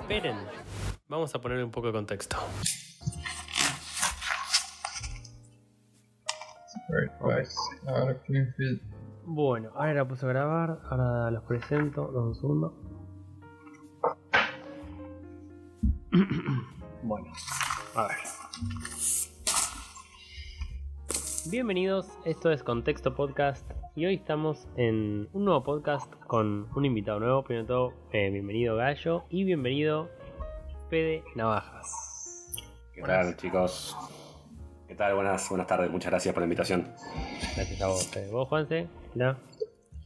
Esperen, vamos a ponerle un poco de contexto. Bueno, ahora la puse a grabar, ahora los presento, dos un bueno, a ver. Bienvenidos, esto es Contexto Podcast y hoy estamos en un nuevo podcast con un invitado nuevo. Primero de todo, eh, bienvenido Gallo y bienvenido Fede Navajas. ¿Qué tal chicos? ¿Qué tal? Buenas, buenas tardes, muchas gracias por la invitación. Gracias a vos, Fede. ¿Vos, Juanse? ¿No?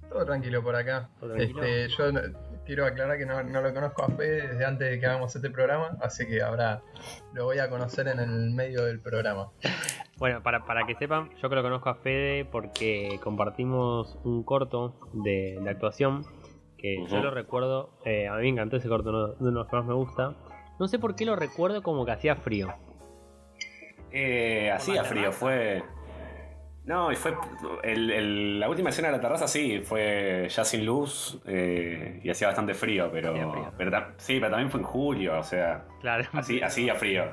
Todo tranquilo por acá. ¿Todo tranquilo? Este, yo no- quiero aclarar que no, no lo conozco a Fede desde antes de que hagamos este programa, así que ahora lo voy a conocer en el medio del programa. Bueno, para, para que sepan, yo que lo conozco a Fede porque compartimos un corto de, de actuación que yo lo recuerdo, eh, a mí me encantó ese corto, uno de los que más me gusta. No sé por qué lo recuerdo como que hacía frío. Eh, hacía frío, fue. No, y fue. el- el- la última escena de la terraza sí, fue ya sin luz eh, y hacía bastante frío, pero. Frío. pero sí, pero también fue en julio, o sea. Claro. Así, hacía frío.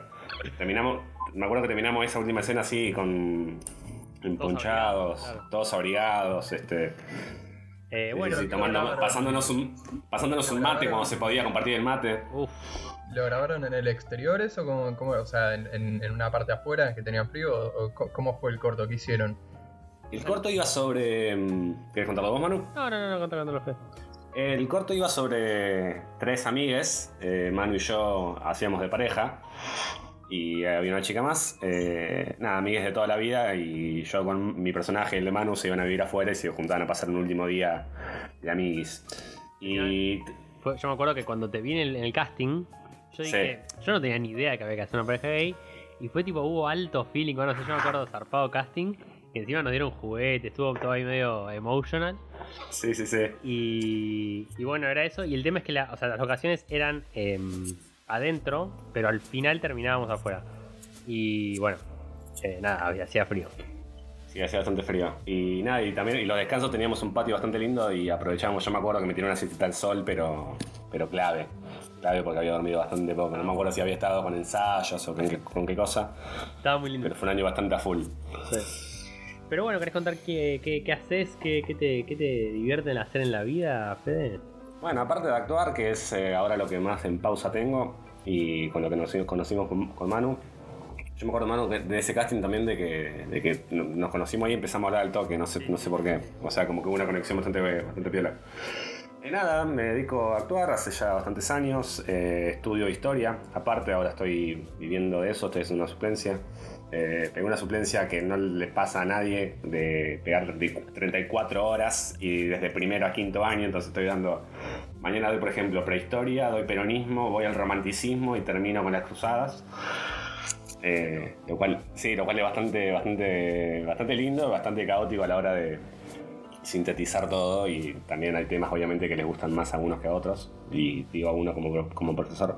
Terminamos. Me acuerdo que terminamos esa última escena así con. Emponchados, abrigados, claro. todos abrigados, este. Eh, sí, bueno, sí, tomando- pasándonos un, pasándonos un mate cuando se podía compartir el mate. ¿Lo grabaron en el exterior eso? ¿Cómo, cómo- o sea, en, en- en una parte afuera que tenían frío? ¿O, o co- cómo fue el corto que hicieron? El corto iba sobre. mm, ¿Quieres contarlo vos, Manu? no, no, no, no, contá, contá, Fede. El corto iba sobre tres amigues, eh, Manu y yo hacíamos de pareja, y había una chica más, eh, nada, amigues de toda la vida, y yo con mi personaje, el de Manu, se iban a vivir afuera y se juntaban a pasar un último día de amiguis. Y yo me acuerdo que cuando te vi en el, en el casting, yo dije, yo no tenía ni idea que había que hacer una pareja gay. Y fue tipo, hubo alto feeling, bueno, no sé, yo me acuerdo zarpado casting, que encima nos dieron juguete, estuvo todo ahí medio emotional. sí, sí, sí. Y, y bueno, era eso. Y el tema es que la- o sea, las locaciones eran em, adentro, pero al final terminábamos afuera. Y bueno, eh, nada, hacía frío. Sí, hacía bastante frío. Y nada, y también y los descansos teníamos un patio bastante lindo y aprovechábamos, yo me acuerdo que me tiré una siestita al sol, pero, pero clave. Clave porque había dormido bastante poco. No me acuerdo si había estado con ensayos o con qué, con qué cosa, Estaba muy lindo. pero fue un año bastante a full. Pero bueno, ¿querés contar qué, qué, qué haces? ¿Qué, qué te, ¿Qué te divierte en hacer en la vida, Fede? Bueno, aparte de actuar, que es eh, ahora lo que más en pausa tengo, y con lo que nos conocimos con, con Manu, yo me acuerdo, Manu, de, ese casting también de que, de que nos conocimos ahí y empezamos a hablar al toque, no sé, no sé por qué. O sea, como que hubo una conexión bastante, bastante piola. Y nada, me dedico a actuar hace ya bastantes años, eh, estudio historia, aparte ahora estoy viviendo de eso, estoy haciendo una suplencia. Eh, pegué una suplencia que no le pasa a nadie de pegar de 34 horas y desde primero a quinto año, entonces estoy dando, mañana doy por ejemplo prehistoria, doy peronismo, voy al romanticismo y termino con las cruzadas. Eh, lo cual, sí, lo cual es bastante, bastante, bastante lindo, bastante caótico a la hora de sintetizar todo y también hay temas obviamente que les gustan más a unos que a otros y digo a uno como, como profesor.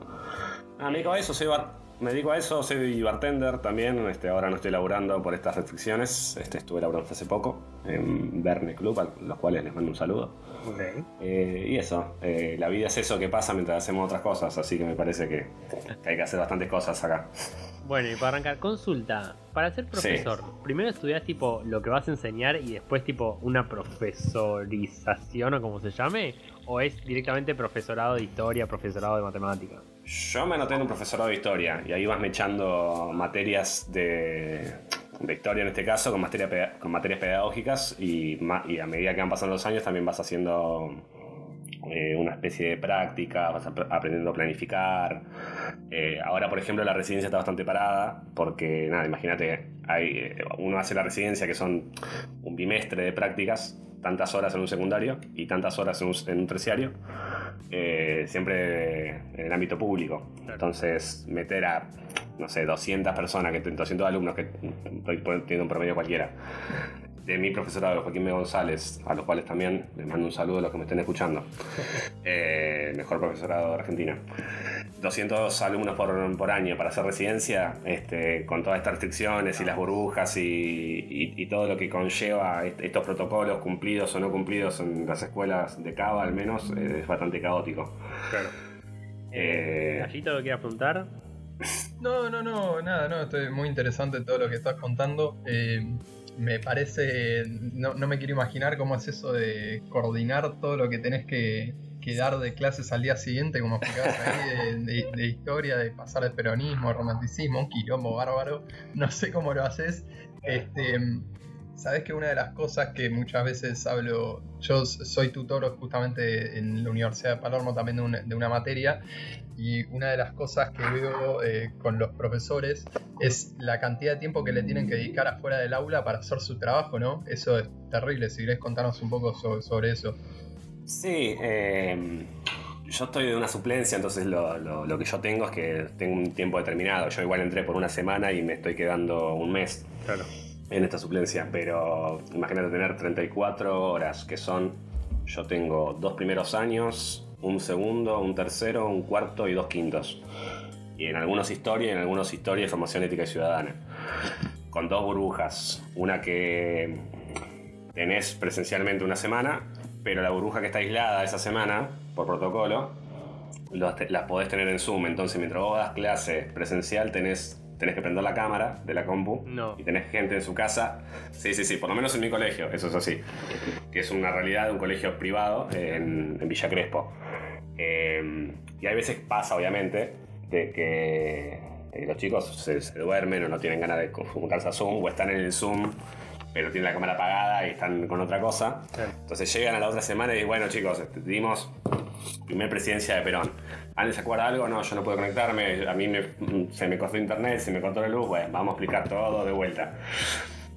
Ah, me a eso, me dedico a eso, soy bartender también, este, ahora no estoy laburando por estas restricciones, este, estuve laburando hace poco en Verne Club, a los cuales les mando un saludo. Eh, y eso, eh, la vida es eso que pasa mientras hacemos otras cosas, así que me parece que, que hay que hacer bastantes cosas acá. Bueno, y para arrancar, consulta. Para ser profesor, primero estudias tipo lo que vas a enseñar y después tipo una profesorización o como se llame, o es directamente profesorado de historia, profesorado de matemática. Yo me anoté en un profesorado de historia y ahí vas mechando materias de, de historia en este caso con, materia, con materias pedagógicas y, y a medida que van pasando los años también vas haciendo eh, una especie de práctica, vas ap- aprendiendo a planificar. Eh, ahora, por ejemplo, la residencia está bastante parada porque, nada, imagínate, hay, eh, uno hace la residencia que son un bimestre de prácticas, tantas horas en un secundario y tantas horas en un, en un terciario, eh, siempre en el ámbito público. Entonces, meter a, no sé, 200 personas, que 200 alumnos, que tiene un promedio cualquiera, de mi profesorado, Joaquín B. González, a los cuales también les mando un saludo a los que me estén escuchando. Eh, mejor profesorado de Argentina. 200 alumnos por, año para hacer residencia, este, con todas estas restricciones y las burbujas y, todo lo que conlleva estos protocolos cumplidos o no cumplidos en las escuelas de Cava, al menos, eh, es bastante caótico. Claro. Eh, ¿Allí todo lo quieras preguntar? No, no, no, nada, no, estoy muy interesante todo lo que estás contando. Eh, me parece, no, no, me quiero imaginar cómo es eso de coordinar todo lo que tenés que, que dar de clases al día siguiente, como explicabas ahí, de, historia, de pasar de peronismo, romanticismo, un quilombo bárbaro. No sé cómo lo haces. Este, Sabes que una de las cosas que muchas veces hablo, yo soy tutor justamente en la Universidad de Palermo también de una, materia, y una de las cosas que veo eh, con los profesores es la cantidad de tiempo que le tienen que dedicar afuera del aula para hacer su trabajo, ¿no? Eso es terrible, si querés contarnos un poco sobre eso. Sí, em, yo estoy de una suplencia, entonces lo, que yo tengo es que tengo un tiempo determinado. Yo igual entré por una semana y me estoy quedando un mes en esta suplencia, pero imagínate tener 34 horas, que son, yo tengo dos primeros años, un segundo, un tercero, un cuarto y dos quintos. Y en algunos historia en algunos historia formación ética y ciudadana. Con dos burbujas, una que tenés presencialmente una semana pero la burbuja que está aislada esa semana, por protocolo, las podés tener en Zoom. Entonces, mientras vos das clase presencial, tenés, tenés que prender la cámara de la compu y tenés gente en su casa. Sí, sí, sí, por lo menos en mi colegio, eso es así. Que es una realidad de un colegio privado en, Villa Crespo. Em, y hay veces pasa, obviamente, de que los chicos se, se, duermen o no tienen ganas de juntarse a Zoom o están en el Zoom pero tienen la cámara apagada y están con otra cosa. Entonces llegan a la otra semana y dicen, bueno chicos, este, dimos primer presidencia de Perón. ¿Alguien se acuerda algo? No, yo no puedo conectarme, a mí se me cortó internet, se me cortó la luz, bueno, vamos a explicar todo de vuelta.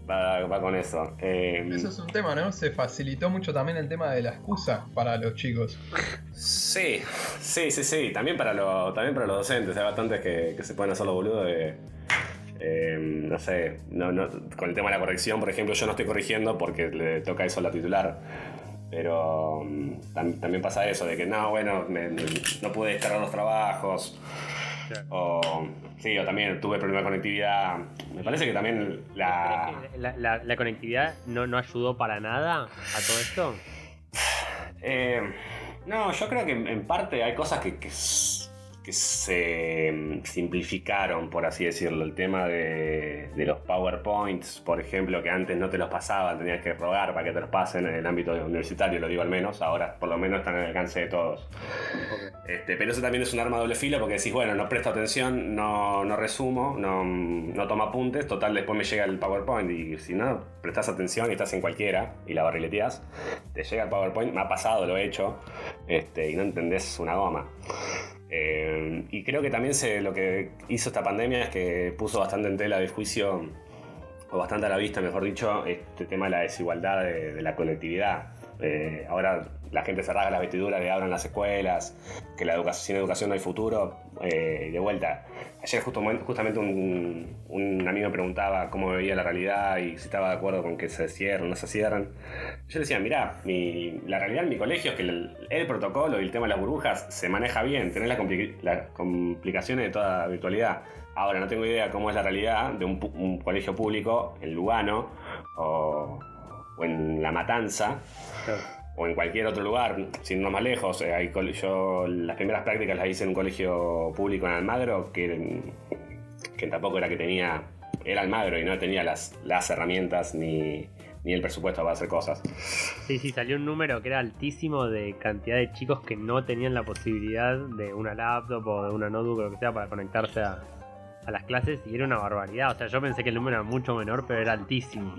Va, con eso. Eh, eso es un tema, ¿no? Se facilitó mucho también el tema de la excusa para los chicos. Sí, sí, sí, sí. También para, lo, también para los docentes. Hay bastantes que, que se pueden hacer los boludos de eh, no sé, con el tema de la corrección, por ejemplo, yo no estoy corrigiendo porque le toca eso a la titular. Pero mm, también pasa eso, de que no, bueno, no pude descargar los trabajos. O, sí, o también tuve problemas de conectividad. Me parece que también la. ¿La, conectividad no, no, ayudó para nada a todo esto? Eh, no, yo creo que en, parte hay cosas que que se mm, simplificaron, por así decirlo. El tema de, los PowerPoints, por ejemplo, que antes no te los pasaban, tenías que rogar para que te los pasen en el ámbito universitario, lo digo al menos. Ahora, por lo menos, están al alcance de todos. Este, pero eso también es un arma doble filo porque decís, bueno, no presto atención, no, no resumo, no, no tomo apuntes, total, después me llega el PowerPoint. Y si no prestas atención y estás en cualquiera y la barrileteas, te llega el PowerPoint. Me ha pasado, lo he hecho, este, y no entendés una goma. Eh, y creo que también se, lo que hizo esta pandemia es que puso bastante en tela de juicio, o bastante a la vista, mejor dicho, este tema de la desigualdad de, la conectividad. Eh, ahora la gente se rasga las vestiduras de abran las escuelas, que la educación, sin educación no hay futuro. Eh, de vuelta, ayer justo, justamente un, un, amigo me preguntaba cómo veía la realidad y si estaba de acuerdo con que se cierren o no se cierran. Yo le decía, mirá, la realidad en mi colegio es que el, protocolo y el tema de las burbujas se maneja bien, tenés las complicaciones de toda virtualidad. Ahora no tengo idea cómo es la realidad de un, colegio público en Lugano o, en La Matanza o en cualquier otro lugar, sin no más lejos. Eh, hay yo las primeras prácticas las hice en un colegio público en Almagro, que, que tampoco era que tenía, era Almagro y no tenía las, las herramientas ni, ni el presupuesto para hacer cosas. Sí, sí, salió un número que era altísimo de cantidad de chicos que no tenían la posibilidad de una laptop o de una notebook o lo que sea para conectarse a, a las clases y era una barbaridad. O sea, yo pensé que el número era mucho menor, pero era altísimo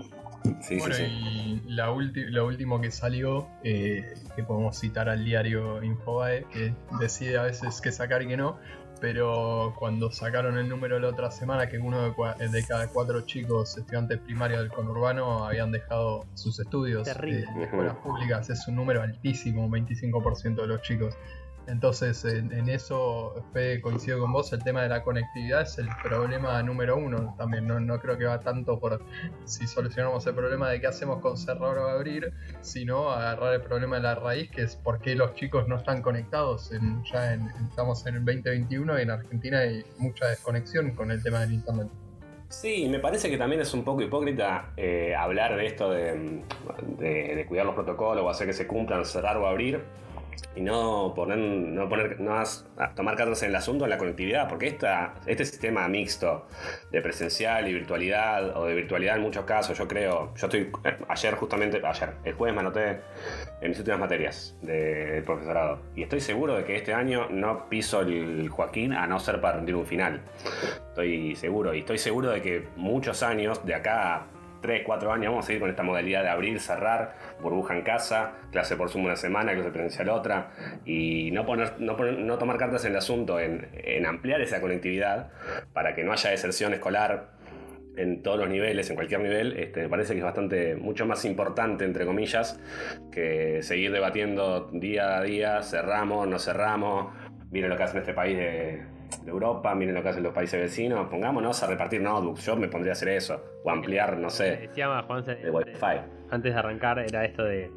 bueno, y la lo último que salió, eh, que podemos citar al diario Infobae, que decide a veces qué sacar y qué no, pero cuando sacaron el número la otra semana, que uno de, cada cuatro chicos estudiantes primarios del conurbano habían dejado sus estudios en escuelas públicas, es un número altísimo, un 25% de los chicos. Entonces, en, eso, Fede, coincido con vos, el tema de la conectividad es el problema número uno también. No, no creo que va tanto por si solucionamos el problema de qué hacemos con cerrar o abrir, sino agarrar el problema de la raíz, que es por qué los chicos no están conectados. ya estamos en el 2021 y en Argentina hay mucha desconexión con el tema del Internet. Sí, me parece que también es un poco hipócrita eh, hablar de esto de, de, cuidar los protocolos o hacer que se cumplan, cerrar o abrir y no poner, no poner, no tomar cartas en el asunto en la conectividad, porque esta, este sistema mixto de presencial y virtualidad, o de virtualidad en muchos casos, yo creo, yo estoy, eh, ayer justamente, ayer, el jueves me anoté en mis últimas materias del profesorado, y estoy seguro de que este año no piso el Joaquín a no ser para rendir un final. Estoy seguro, y estoy seguro de que muchos años, de acá 3, 4 años vamos a seguir con esta modalidad de abrir, cerrar, burbuja en casa, clase por Zoom una semana, clase presencial otra, y no, poner, no, no tomar cartas en el asunto, en, ampliar esa conectividad para que no haya deserción escolar en todos los niveles, en cualquier nivel, este, me parece que es bastante, mucho más importante, entre comillas, que seguir debatiendo día a día, cerramos, no cerramos, miren lo que hace en este país de de Europa, miren lo que hacen los países vecinos, pongámonos a repartir notebooks, yo me pondría a hacer eso, o ampliar, no sé, Juan, de Wi-Fi. Antes de arrancar era esto de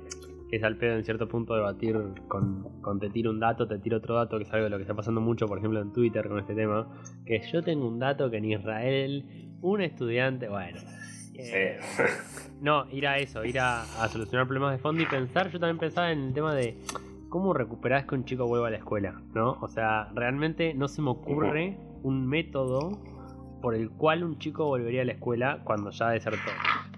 que es al pedo en cierto punto debatir con, con te tiro un dato, te tiro otro dato, que es algo de lo que está pasando mucho, por ejemplo, en Twitter con este tema, que yo tengo un dato que en Israel un estudiante, bueno... Eh, no, ir a eso, ir a, a solucionar problemas de fondo y pensar, yo también pensaba en el tema de ¿cómo recuperás que un chico vuelva a la escuela? ¿No? O sea, realmente no se me ocurre un método por el cual un chico volvería a la escuela cuando ya desertó.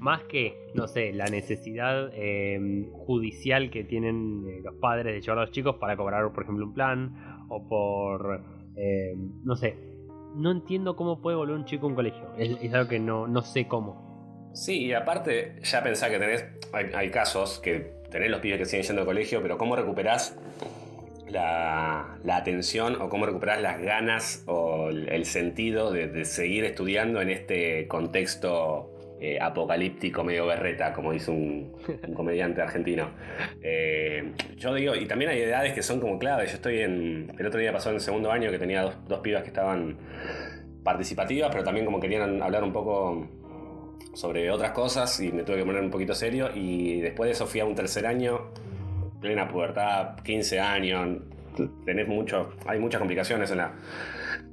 Más que, no sé, la necesidad em, judicial que tienen eh, los padres de llevar a los chicos para cobrar, por ejemplo, un plan, o por, em, no sé, no entiendo cómo puede volver un chico a un colegio. Es, algo que no, no sé cómo. Sí, y aparte, ya pensá que tenés, hay casos que tenés los pibes que siguen yendo al colegio, pero ¿cómo recuperás la, atención o cómo recuperás las ganas o el, sentido de, seguir estudiando en este contexto eh, apocalíptico medio berreta, como dice un, comediante argentino? Eh, yo digo, y también hay edades que son como claves. Yo estoy en. El otro día pasó en el segundo año que tenía dos, dos pibas que estaban participativas, pero también como querían hablar un poco sobre otras cosas y me tuve que poner un poquito serio. Y después de eso fui a un tercer año, plena pubertad, 15 años, tenés mucho, hay muchas complicaciones en la,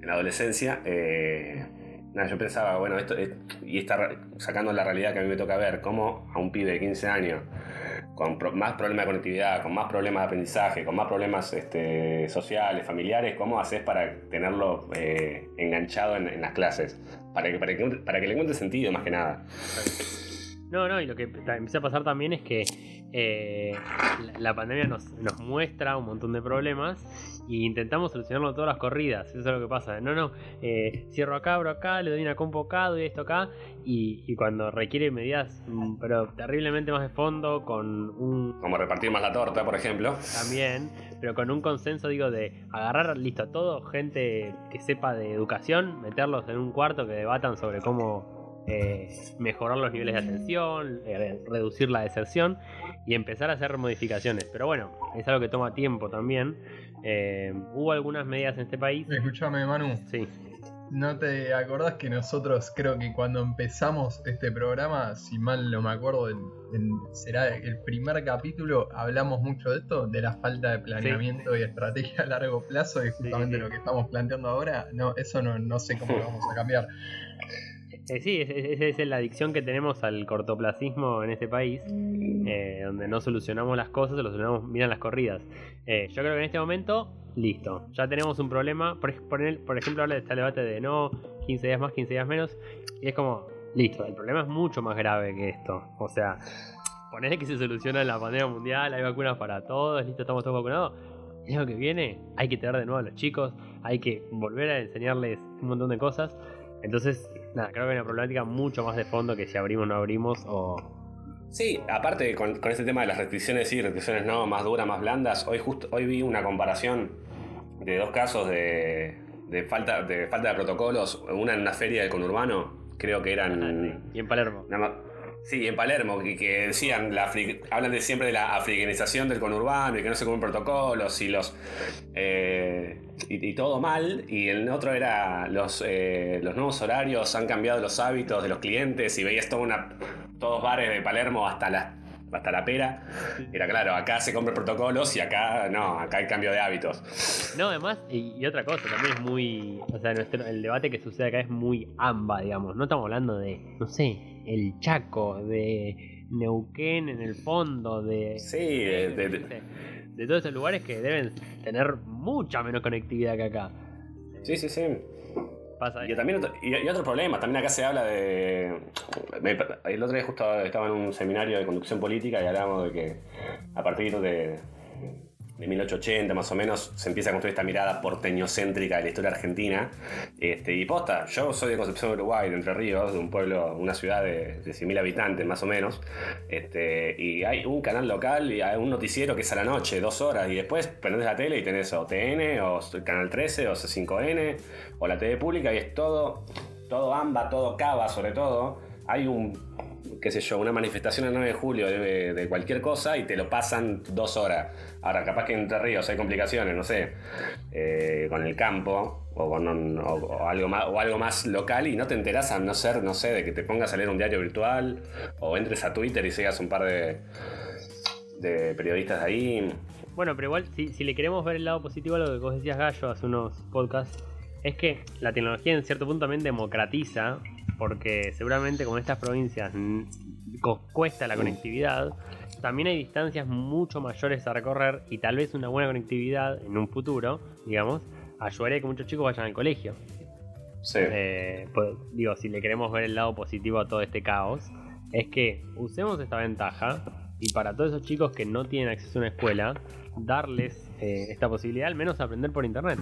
en la adolescencia. Eh, nada, yo pensaba, bueno, esto y está sacando la realidad que a mí me toca ver, cómo a un pibe de 15 años con más problemas de conectividad, con más problemas de aprendizaje, con más problemas este, sociales, familiares, ¿cómo haces para tenerlo eh, enganchado en, las clases? Para que, para, que, para que le encuentre sentido, más que nada. No, no, y lo que empieza a pasar también es que eh, la, pandemia nos, nos, muestra un montón de problemas y intentamos solucionarlo todas las corridas. Eso es lo que pasa. No, no, eh, cierro acá, abro acá, le doy una compo acá, doy esto acá. Y, cuando requiere medidas, mm, pero terriblemente más de fondo, con un. Como repartir más la torta, por ejemplo. También, pero con un consenso, digo, de agarrar, listo, todo, gente que sepa de educación, meterlos en un cuarto que debatan sobre cómo eh, mejorar los niveles de atención, eh, reducir la deserción y empezar a hacer modificaciones. Pero bueno, es algo que toma tiempo también. Eh, hubo algunas medidas en este país. Escúchame, Manu. Sí. ¿No te acordás que nosotros creo que cuando empezamos este programa, si mal no me acuerdo, será el primer capítulo, hablamos mucho de esto, de la falta de planeamiento y estrategia a largo plazo, y justamente lo que estamos planteando ahora, no, eso no, no sé cómo lo vamos a cambiar. Eh, sí, esa es, la adicción que tenemos al cortoplacismo en este país, eh, donde no solucionamos las cosas, solucionamos, miran las corridas. Eh, yo creo que en este momento, listo, ya tenemos un problema. Por, por, ejemplo, ahora está el debate de no, 15 días más, 15 días menos, y es como, listo, el problema es mucho más grave que esto. O sea, ponele que se soluciona la pandemia mundial, hay vacunas para todos, listo, estamos todos vacunados. El año que viene hay que tener de nuevo a los chicos, hay que volver a enseñarles un montón de cosas. Entonces, nada, creo que hay una problemática mucho más de fondo que si abrimos o no abrimos o... Sí, aparte con, este tema de las restricciones sí, restricciones no, más duras, más blandas, hoy justo hoy vi una comparación de dos casos de, falta, de falta de protocolos, una en una feria del conurbano, creo que eran... y en Palermo. Sí, en Palermo, que, decían, la hablan de siempre de la africanización del conurbano y que no se cumplen protocolos y los eh, y, todo mal. Y el otro era los, eh, los nuevos horarios han cambiado los hábitos de los clientes y veías toda una, todos bares de Palermo hasta la, hasta la pera. Era claro, acá se compran protocolos y acá no, acá hay cambio de hábitos. No, además, y, otra cosa, también es muy. O sea, el debate que sucede acá es muy amba, digamos. No estamos hablando de, no sé, el Chaco, de Neuquén en el fondo, de... Sí, de, de, todos esos lugares que deben tener mucha menos conectividad que acá. Sí, sí, sí. Pasa y, también, y, otro problema, también acá se habla de... el otro día justo estaba en un seminario de conducción política y hablábamos de que a partir de de 1880 más o menos, se empieza a construir esta mirada porteñocéntrica de la historia argentina. Este, y posta, yo soy de Concepción, Uruguay, de Entre Ríos, de un pueblo, una ciudad de, de 100.000 habitantes más o menos. Este, y hay un canal local y hay un noticiero que es a la noche, dos horas, y después prendes la tele y tenés o TN, o Canal 13, o C5N, o la TV pública, y es todo, todo AMBA, todo Cava sobre todo. Hay un qué sé yo, una manifestación el 9 de julio de, cualquier cosa y te lo pasan dos horas. Ahora, capaz que en Entre Ríos hay complicaciones, no sé, eh, con el campo o con algo más, o algo más local y no te enteras a no ser, no sé, de que te pongas a leer un diario virtual o entres a Twitter y sigas un par de, de periodistas ahí. Bueno, pero igual, si, si le queremos ver el lado positivo a lo que vos decías, Gallo, hace unos podcasts, es que la tecnología en cierto punto también democratiza porque seguramente con estas provincias cuesta la conectividad, también hay distancias mucho mayores a recorrer y tal vez una buena conectividad en un futuro, digamos, ayudaría a que muchos chicos vayan al colegio. Sí. Eh, pues, digo, si le queremos ver el lado positivo a todo este caos, es que usemos esta ventaja y para todos esos chicos que no tienen acceso a una escuela, darles eh, esta posibilidad al menos aprender por internet.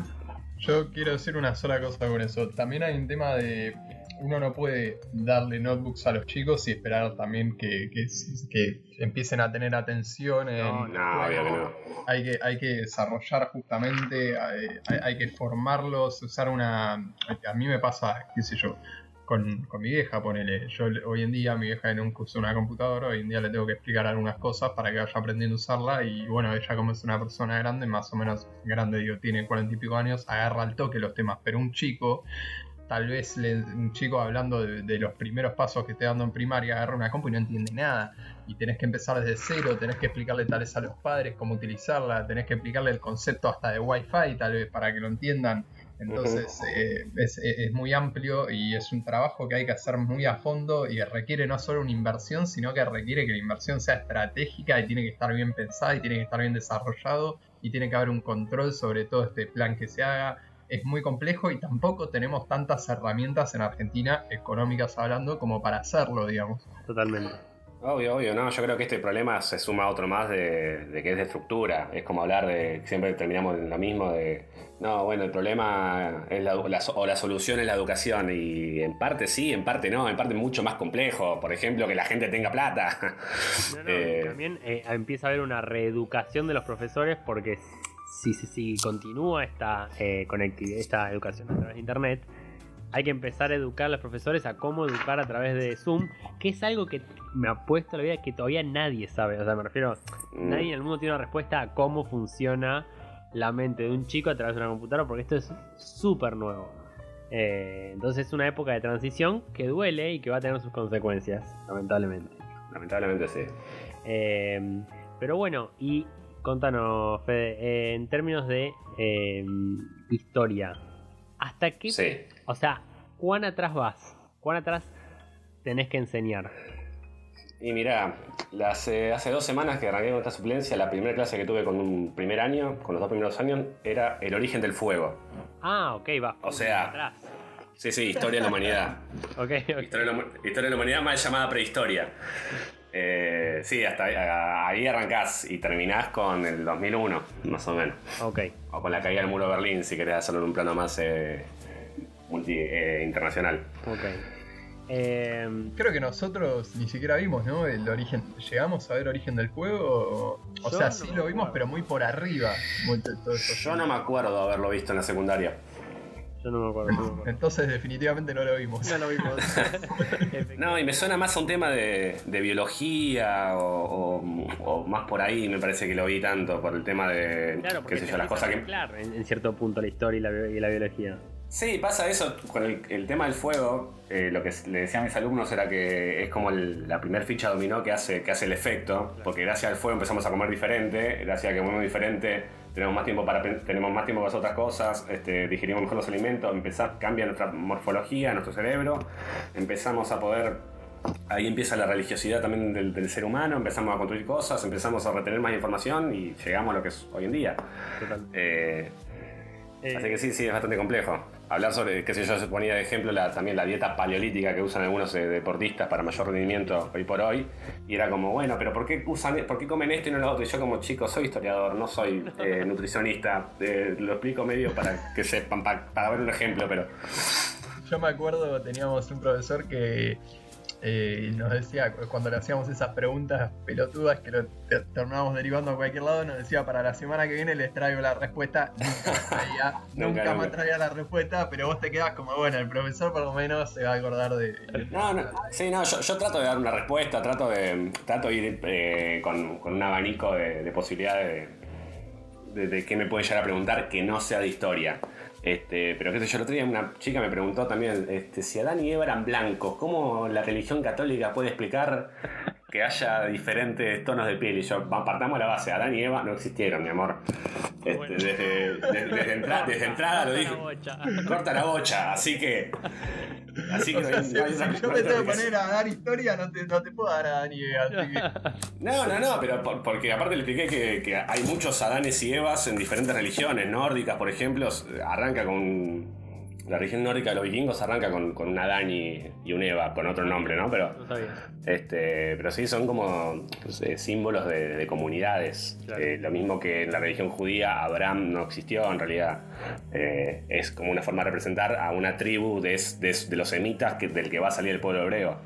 Yo quiero decir una sola cosa con eso. También hay un tema de uno no puede darle notebooks a los chicos y esperar también que, que, empiecen a tener atención. no, no, Hay que, hay que desarrollar justamente, hay, que formarlos, usar una... A mí me pasa, qué sé yo, con, con, mi vieja, ponele. Yo hoy en día, mi vieja no usa una computadora, hoy en día le tengo que explicar algunas cosas para que vaya aprendiendo a usarla. Y bueno, ella como es una persona grande, más o menos grande, digo, tiene cuarenta y pico años, agarra al toque los temas. Pero un chico tal vez un chico hablando de, los primeros pasos que esté dando en primaria agarra una compu y no entiende nada. Y tenés que empezar desde cero, tenés que explicarle tal vez a los padres cómo utilizarla, tenés que explicarle el concepto hasta de Wi-Fi tal vez para que lo entiendan. Entonces eh, es, es, muy amplio y es un trabajo que hay que hacer muy a fondo y requiere no solo una inversión, sino que requiere que la inversión sea estratégica y tiene que estar bien pensada y tiene que estar bien desarrollado y tiene que haber un control sobre todo este plan que se haga es muy complejo y tampoco tenemos tantas herramientas en Argentina, económicas hablando, como para hacerlo, digamos. Totalmente. Obvio, obvio, no, yo creo que este problema se suma a otro más de, que es de estructura. Es como hablar de, siempre terminamos en lo mismo de, no, bueno, el problema es la, o la solución es la educación y en parte sí, en parte no, en parte mucho más complejo. Por ejemplo, que la gente tenga plata. Eh, también eh, empieza a haber una reeducación de los profesores porque si, si, continúa esta, eh, esta educación a través de Internet, hay que empezar a educar a los profesores a cómo educar a través de Zoom, que es algo que me ha puesto la vida que todavía nadie sabe. O sea, me refiero, mm. nadie en el mundo tiene una respuesta a cómo funciona la mente de un chico a través de una computadora, porque esto es súper nuevo. Eh, entonces es una época de transición que duele y que va a tener sus consecuencias, lamentablemente. Lamentablemente sí. Eh, pero bueno, y Contanos, Fede, eh, en términos de eh, historia, ¿hasta qué? Sí. O sea, ¿cuán atrás vas? ¿Cuán atrás tenés que enseñar? Y mira, hace, hace dos semanas que arranqué con esta suplencia, la primera clase que tuve con un primer año, con los dos primeros años, era el origen del fuego. Ah, ok, va. O sea, atrás. Sí, sí, historia de la humanidad. okay, Historia, historia, de la, humanidad mal llamada prehistoria. Eh, sí, hasta ahí, arrancás y terminás con el 2001, más o menos. Ok. O con la caída del muro de Berlín, si querés hacerlo en un plano más eh, eh, internacional. Ok. Em, Creo que nosotros ni siquiera vimos, ¿no? El origen. ¿Llegamos a ver origen del juego? O, sea, sí lo vimos, pero muy por arriba. Yo no me acuerdo de haberlo visto en la secundaria. Yo no me acuerdo. Entonces definitivamente no lo vimos. No lo vimos. no, y me suena más a un tema de, biología o, más por ahí, me parece que lo vi tanto, por el tema de, claro, qué sé yo, las cosas que... Claro, en, cierto punto la historia y la, y la biología. Sí, pasa eso con el, tema del fuego. Eh, lo que le decía a mis alumnos era que es como la primer ficha dominó que hace, que hace el efecto, porque gracias al fuego empezamos a comer diferente, gracias a que comemos diferente tenemos más tiempo para tenemos más tiempo para hacer otras cosas, este, digerimos mejor los alimentos, empezar, cambia nuestra morfología, nuestro cerebro, empezamos a poder ahí empieza la religiosidad también del, ser humano, empezamos a construir cosas, empezamos a retener más información y llegamos a lo que es hoy en día. Eh, eh, así que sí, sí, es bastante complejo hablar sobre, qué sé yo, se ponía de ejemplo también la dieta paleolítica que usan algunos eh, deportisistas para mayor rendimiento hoy por hoy. Y era como, bueno, pero ¿por qué, usan, ¿por qué comen esto y no lo otro? Y yo como chico soy historiador, no soy eh, nutricionista. Eh, lo explico medio para que sepan, para ver un ejemplo, pero... Yo me acuerdo, teníamos un profesor que eh, nos decía, cuando le hacíamos esas preguntas pelotudas que lo terminábamos derivando a cualquier lado, nos decía, para la semana que viene les traigo la respuesta. Nunca, nunca, me traía la respuesta, pero vos te quedas como, bueno, el profesor por lo menos se va a acordar de... No, no, sí, no, yo, trato de dar una respuesta, trato de, trato de ir eh, con, un abanico de, posibilidades de, de, de qué me puede llegar a preguntar que no sea de historia. Este, pero qué sé yo, el otro día una chica me preguntó también este, si Adán y Eva eran blancos, ¿cómo la religión católica puede explicar que haya diferentes tonos de piel? Y yo, partamos la base, Adán y Eva no existieron, mi amor. Este, desde, desde, entrada lo dije. Corta la bocha, así que Así que si, yo me tengo que poner a dar historia, no te, no te puedo dar a Adán y Eva. No, no, no, pero porque aparte le expliqué que, que, hay muchos Adanes y Evas en diferentes religiones. Nórdicas, por ejemplo, arranca con la región nórdica de los vikingos arranca con, con un Adán y, un Eva, con otro nombre, ¿no? Pero, este, pero sí, son como eh, símbolos de, comunidades. Eh, lo mismo que en la religión judía, Abraham no existió, en realidad eh, es como una forma de representar a una tribu de, de, los semitas que, del que va a salir el pueblo hebreo.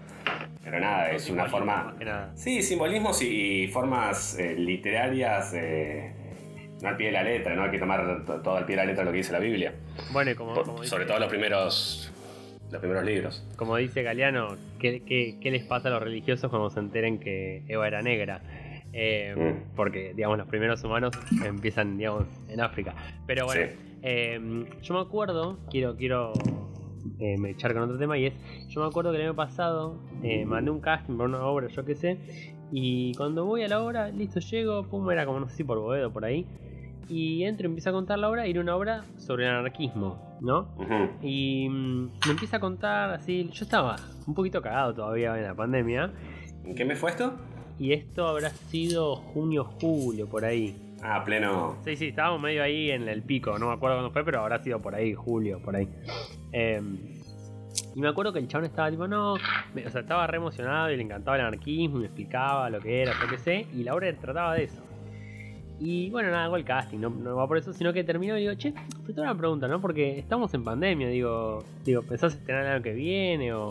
Pero nada, es una forma... Sí, simbolismos y, formas literarias no al pie de la letra, no hay que tomar todo al pie de la letra lo que dice la Biblia. Bueno, como, sobre todo los primeros los primeros libros. Como dice Galeano, ¿qué, les pasa a los religiosos cuando se enteren que Eva era negra? Eh, mm. Porque, digamos, los primeros humanos empiezan, digamos, en África. Pero bueno, eh, yo me acuerdo, quiero, quiero eh, me echar con otro tema, y es, yo me acuerdo que el año pasado mandé un casting para una obra, yo qué sé, y cuando voy a la obra, listo, llego, pum, era como no sé si por Boedo por ahí, y entro y empieza a contar la obra y era una obra sobre el anarquismo, ¿no? Y mm, me empieza a contar así, yo estaba un poquito cagado todavía en la pandemia. ¿En qué me fue esto? Y esto habrá sido junio, julio, por ahí. Ah, pleno. Sí, sí, estábamos medio ahí en el pico, no me acuerdo cuándo fue, pero habrá sido por ahí, julio, por ahí. Em, y me acuerdo que el chabón estaba tipo, no, o sea, estaba re emocionado y le encantaba el anarquismo, y me explicaba lo que era, lo que sé, y la obra trataba de eso. Y bueno, nada, hago el casting, no, no, va por eso, sino que termino y digo, che, te tengo una pregunta, ¿no? Porque estamos en pandemia, digo, digo, ¿pensás estrenar el año que viene o,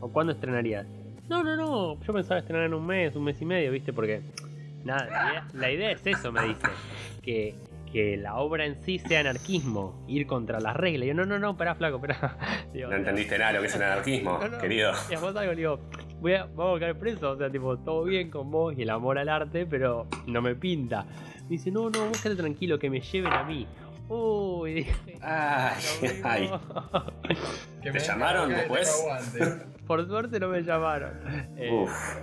o cuándo estrenarías? No, no, no, yo pensaba estrenar en un mes, un mes y medio, ¿viste? Porque, nada, la idea, es eso, me dice, que, que la obra en sí sea anarquismo, ir contra las reglas. Y yo, no, no, no, espera, flaco, espera. no entendiste nada lo que es el anarquismo, querido. Y después algo, digo, voy a, vamos a caer preso, o sea, tipo, todo bien con vos y el amor al arte, pero no me pinta dice, no, no, vos quédate tranquilo, que me lleven a mí. Uy, dije. Ay, ay. ¿Te llamaron después? Por suerte no me llamaron. Eh, Uf.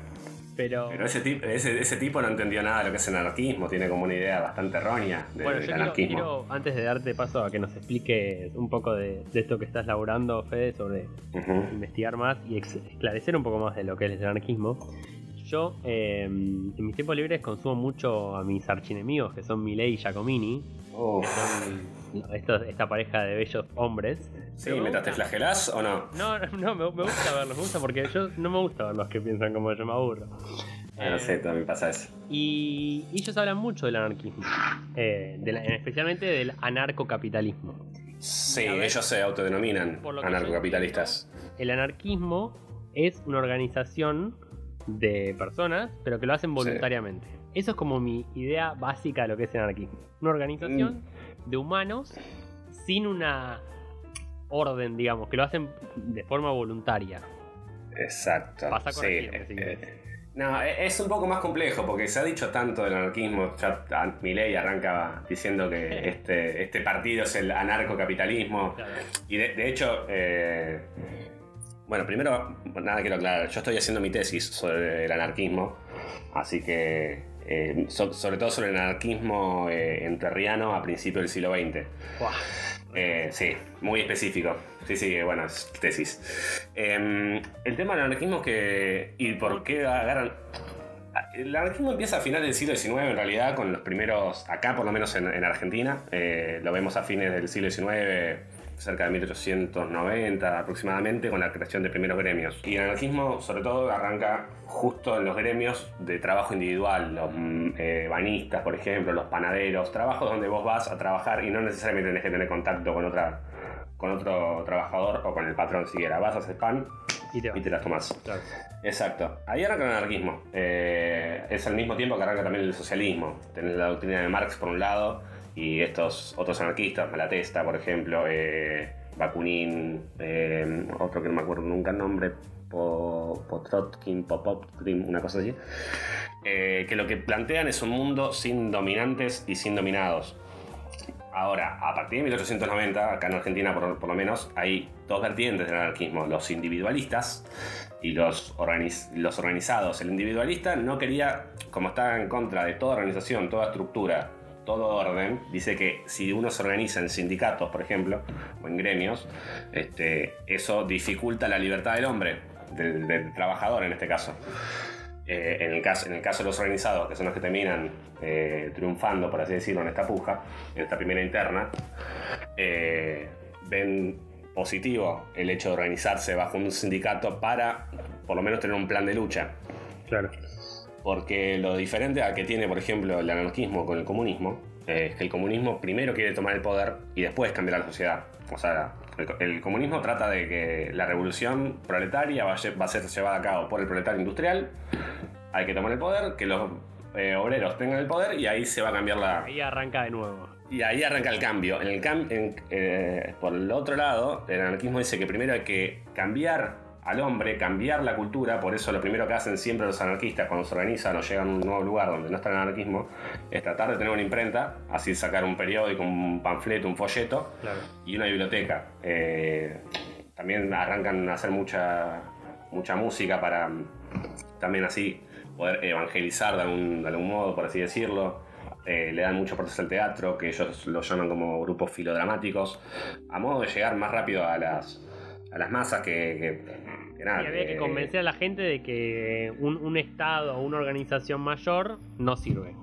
Pero, pero ese, tipo, ese, tipo no entendió nada de lo que es el anarquismo, tiene como una idea bastante errónea del, bueno, yo anarquismo. Quiero, antes de darte paso a que nos expliques un poco de, esto que estás laburando, Fede, sobre investigar más y esclarecer un poco más de lo que es el anarquismo, yo em, en mis tiempos libres consumo mucho a mis archinemigos, que son Milei y Giacomini. esta pareja de bellos hombres. ¿Sí? ¿Mientras te flagelás o no? No, no, me, gusta verlos, me gusta porque yo no me gusta ver los que piensan como yo, me aburro. Ah, no sé, también pasa eso. Y, ellos hablan mucho del anarquismo, eh, especialmente del anarcocapitalismo. Sí, ellos se autodenominan anarcocapitalistas. el anarquismo es una organización de personas, pero que lo hacen voluntariamente. Eso es como mi idea básica de lo que es el anarquismo. Una organización mm. de humanos sin una orden, digamos, que lo hacen de forma voluntaria. Exacto. Pasa sí, corregirme, si eh, querés. No, e- es un poco más complejo porque se ha dicho tanto del anarquismo. Ya a- Milei arranca diciendo que este, este partido es el anarcocapitalismo. Claro. Y de, de hecho, eh, bueno, primero, nada quiero aclarar. Yo estoy haciendo mi tesis sobre el anarquismo, así que, eh, so- sobre todo sobre el anarquismo eh, entrerriano a principios del siglo XX. Buah. Eh, sí, muy específico. Sí, sí, bueno, es tesis. Eh, el tema del anarquismo es que. ¿Y por qué agarran.? El anarquismo empieza a finales del siglo XIX, en realidad, con los primeros. Acá, por lo menos en, en Argentina. eh, lo vemos a fines del siglo XIX, cerca de 1890 aproximadamente, con la creación de primeros gremios. Y el anarquismo, sobre todo, arranca justo en los gremios de trabajo individual, los mm, eh, banistas, por ejemplo, los panaderos, trabajos donde vos vas a trabajar y no necesariamente tenés que tener contacto con otra con otro trabajador o con el patrón siquiera. Vas a hacer pan Y te y te las tomás. Claro. Exacto. Ahí arranca el anarquismo. Eh, es al mismo tiempo que arranca también el socialismo. Tenés la doctrina de Marx por un lado y estos otros anarquistas, Malatesta, por ejemplo, eh, Bakunin, eh, otro que no me acuerdo nunca el nombre, Po- Potrotkin, Popotkin, una cosa así. eh, que lo que plantean es un mundo sin dominantes y sin dominados. Ahora, a partir de 1890, acá en Argentina por, por lo menos, hay dos vertientes del anarquismo, los individualistas y los, organiz- los organizados. El individualista no quería, como está en contra de toda organización, toda estructura, todo orden, dice que si uno se organiza en sindicatos, por ejemplo, o en gremios, este, eso dificulta la libertad del hombre, del, del trabajador en este caso. Eh, en, el caso, en el caso de los organizados, que son los que terminan eh, triunfando, por así decirlo, en esta puja, en esta primera interna, eh, ven positivo el hecho de organizarse bajo un sindicato para por lo menos tener un plan de lucha. Claro. Porque lo diferente a que tiene, por ejemplo, el anarquismo con el comunismo, eh, es que el comunismo primero quiere tomar el poder y después cambiar la sociedad. O sea, el, el comunismo trata de que la revolución proletaria va a, va a ser llevada a cabo por el proletario industrial. Hay que tomar el poder, que los eh, obreros tengan el poder y ahí se va a cambiar la, Ahí arranca de nuevo. y ahí arranca el cambio. En el cam- en- eh, por el otro lado, el anarquismo dice que primero hay que cambiar al hombre, cambiar la cultura. Por eso lo primero que hacen siempre los anarquistas cuando se organizan o llegan a un nuevo lugar donde no está el anarquismo es tratar de tener una imprenta, así sacar un periódico, un panfleto, un folleto Claro. y una biblioteca. Eh, también arrancan a hacer mucha, mucha música para mm, también así poder evangelizar de algún, de algún modo, por así decirlo. Eh, le dan mucho importancia al teatro, que ellos lo llaman como grupos filodramáticos, a modo de llegar más rápido a las, a las masas que, que- que nada. Y había que que- convencer a la gente de que un, un estado o una organización mayor no sirve.